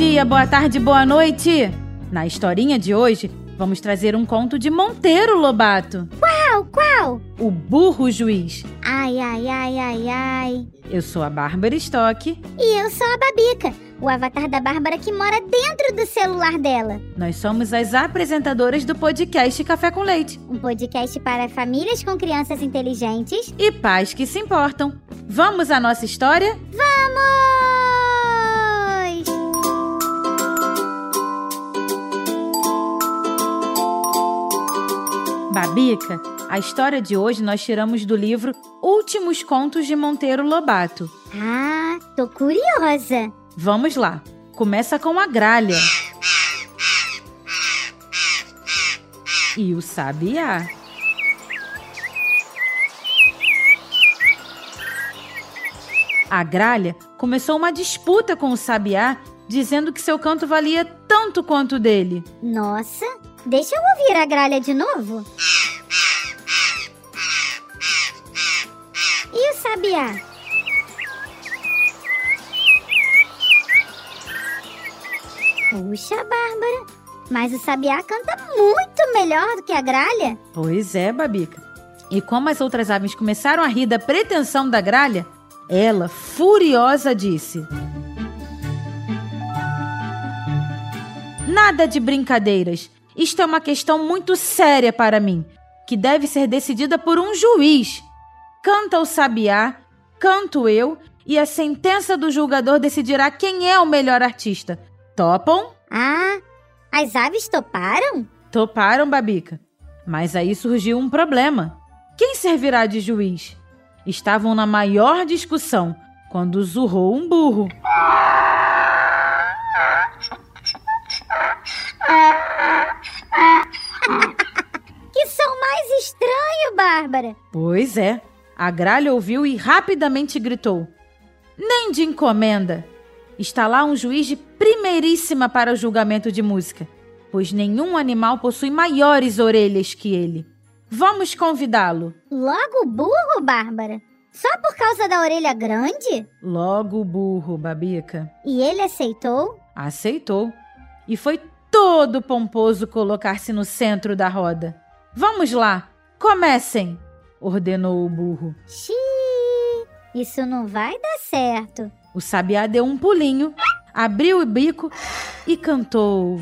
Bom dia, boa tarde, boa noite! Na historinha de hoje, vamos trazer um conto de Monteiro Lobato, Qual, qual? o burro juiz. Ai, ai, ai, ai, ai. Eu sou a Bárbara Stock. E eu sou a Babica, o avatar da Bárbara que mora dentro do celular dela. Nós somos as apresentadoras do podcast Café com Leite Um podcast para famílias com crianças inteligentes. e pais que se importam. Vamos à nossa história? Vamos! Babica, a história de hoje nós tiramos do livro Últimos Contos de Monteiro Lobato. Ah, tô curiosa. Vamos lá. Começa com a gralha. E o sabiá. A gralha começou uma disputa com o sabiá, dizendo que seu canto valia tanto quanto o dele. Nossa, deixa eu ouvir a gralha de novo. E o sabiá? Puxa, Bárbara, mas o sabiá canta muito melhor do que a gralha. Pois é, Babica. E como as outras aves começaram a rir da pretensão da gralha, ela, furiosa, disse: Nada de brincadeiras. Isto é uma questão muito séria para mim, que deve ser decidida por um juiz. Canta o sabiá, canto eu, e a sentença do julgador decidirá quem é o melhor artista. Topam? Ah, as aves toparam? Toparam, Babica. Mas aí surgiu um problema. Quem servirá de juiz? Estavam na maior discussão quando zurrou um burro. Que Bárbara! Pois é. A gralha ouviu e rapidamente gritou: Nem de encomenda! Está lá um juiz de primeiríssima para o julgamento de música, pois nenhum animal possui maiores orelhas que ele. Vamos convidá-lo. Logo burro, Bárbara? Só por causa da orelha grande? Logo burro, Babica. E ele aceitou? Aceitou e foi todo pomposo colocar-se no centro da roda. Vamos lá, comecem, ordenou o burro. Xiii, isso não vai dar certo. O sabiá deu um pulinho, abriu o bico e cantou.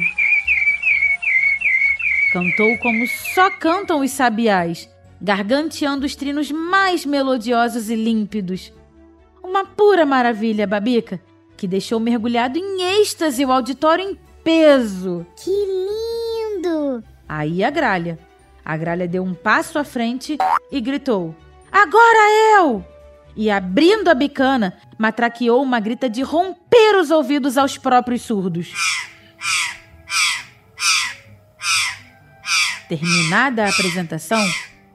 Cantou como só cantam os sabiás, garganteando os trinos mais melodiosos e límpidos. Uma pura maravilha, Babica, que deixou mergulhado em êxtase o auditório em peso. Que lindo! Aí a gralha. A gralha deu um passo à frente e gritou: Agora eu! E abrindo a bicana, matraqueou uma grita de romper os ouvidos aos próprios surdos. Terminada a apresentação,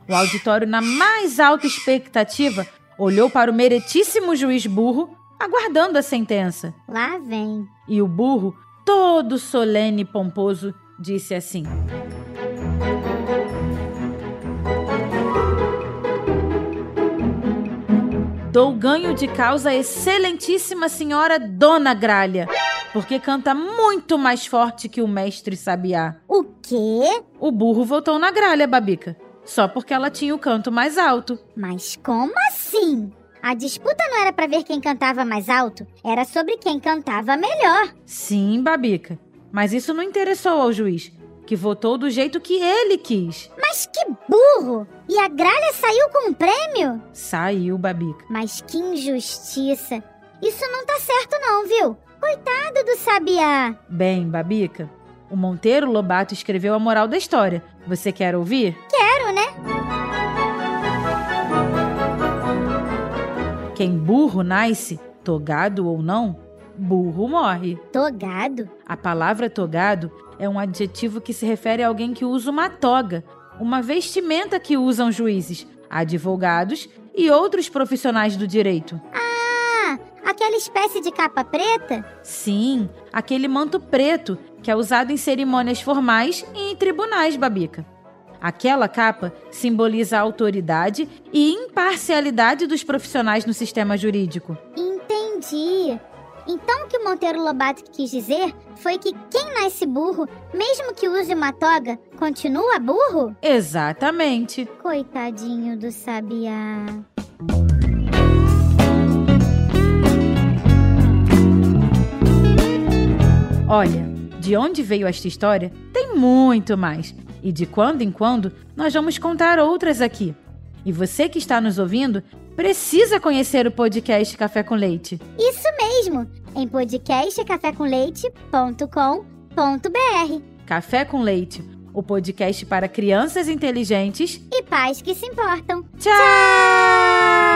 o auditório, na mais alta expectativa, olhou para o meretíssimo juiz burro, aguardando a sentença. Lá vem. E o burro, todo solene e pomposo, disse assim: Dou ganho de causa à excelentíssima senhora Dona Gralha, porque canta muito mais forte que o mestre Sabiá. O quê? O burro votou na gralha, Babica, só porque ela tinha o canto mais alto. Mas como assim? A disputa não era pra ver quem cantava mais alto, era sobre quem cantava melhor. Sim, Babica, mas isso não interessou ao juiz, que votou do jeito que ele quis. Mas que burro! E a gralha saiu com um prêmio? Saiu, Babica. Mas que injustiça! Isso não tá certo não, viu? Coitado do sabiá! Bem, Babica, o Monteiro Lobato escreveu a moral da história. Você quer ouvir? Quero, né? Quem burro nasce, togado ou não, burro morre. Togado? A palavra togado é um adjetivo que se refere a alguém que usa uma toga, uma vestimenta que usam juízes, advogados e outros profissionais do direito. Ah, aquela espécie de capa preta? Sim, aquele manto preto que é usado em cerimônias formais e em tribunais, Babica. Aquela capa simboliza a autoridade e imparcialidade dos profissionais no sistema jurídico. Entendi. Então o que o Monteiro Lobato quis dizer foi que quem nasce burro, mesmo que use uma toga, continua burro? Exatamente. Coitadinho do sabiá. Olha, de onde veio esta história tem muito mais. E de quando em quando nós vamos contar outras aqui. E você que está nos ouvindo precisa conhecer o podcast Café com Leite. Isso mesmo, em podcastcafécomleite.com.br. Café com Leite, o podcast para crianças inteligentes E pais que se importam. Tchau! Tchau!